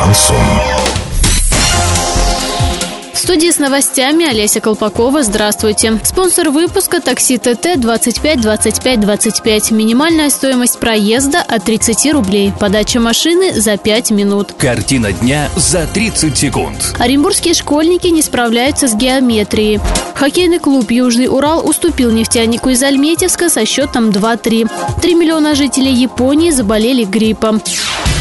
Шансон. В студии с новостями Олеся Колпакова. Здравствуйте. Спонсор выпуска такси ТТ 25 25 25. Минимальная стоимость проезда от 30 рублей. Подача машины за 5 минут. Картина дня за 30 секунд. Оренбургские школьники не справляются с геометрией. Хоккейный клуб «Южный Урал» уступил нефтянику из Альметьевска со счетом 2-3. 3 миллиона жителей Японии заболели гриппом.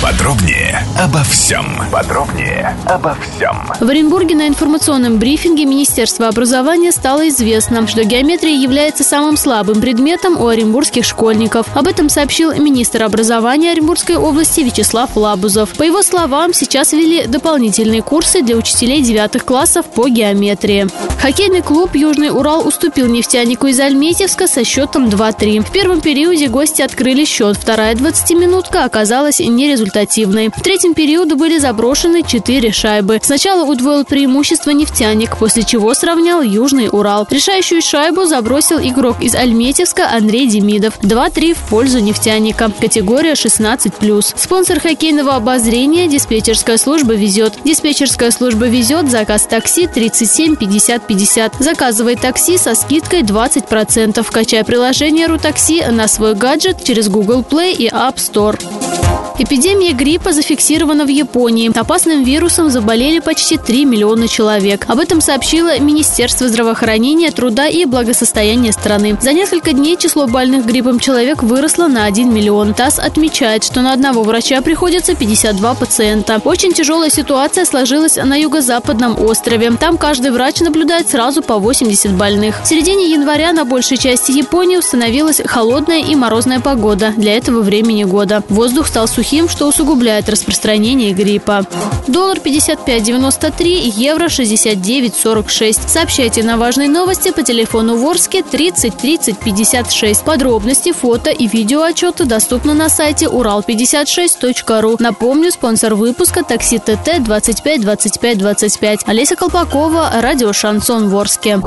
Подробнее обо всем. Подробнее обо всем. В Оренбурге на информационном брифинге Министерства образования стало известно, что геометрия является самым слабым предметом у оренбургских школьников. Об этом сообщил министр образования Оренбургской области Вячеслав Лабузов. По его словам, сейчас ввели дополнительные курсы для учителей девятых классов по геометрии. Хоккейный клуб «Южный Урал» уступил нефтянику из Альметьевска со счетом 2-3. В первом периоде гости открыли счет. Вторая 20-минутка оказалась нерезультативной результативной. В третьем периоде были заброшены четыре шайбы. Сначала удвоил преимущество нефтяник, после чего сравнял Южный Урал. Решающую шайбу забросил игрок из Альметьевска Андрей Демидов. 2-3 в пользу нефтяника. Категория 16+. Спонсор хоккейного обозрения диспетчерская служба везет. Диспетчерская служба везет заказ такси 37 50 50. Заказывай такси со скидкой 20%. Качай приложение Рутакси на свой гаджет через Google Play и App Store. Эпидемия гриппа зафиксирована в Японии. Опасным вирусом заболели почти 3 миллиона человек. Об этом сообщило Министерство здравоохранения, труда и благосостояния страны. За несколько дней число больных гриппом человек выросло на 1 миллион. ТАСС отмечает, что на одного врача приходится 52 пациента. Очень тяжелая ситуация сложилась на юго-западном острове. Там каждый врач наблюдает сразу по 80 больных. В середине января на большей части Японии установилась холодная и морозная погода для этого времени года. Воздух стал сухим сухим, что усугубляет распространение гриппа. Доллар 55.93, евро 69.46. Сообщайте на важные новости по телефону Ворске 30 30 56. Подробности, фото и видео отчеты доступны на сайте урал56.ру. Напомню, спонсор выпуска такси ТТ 25 25 25. Олеся Колпакова, радио «Шансон Ворске».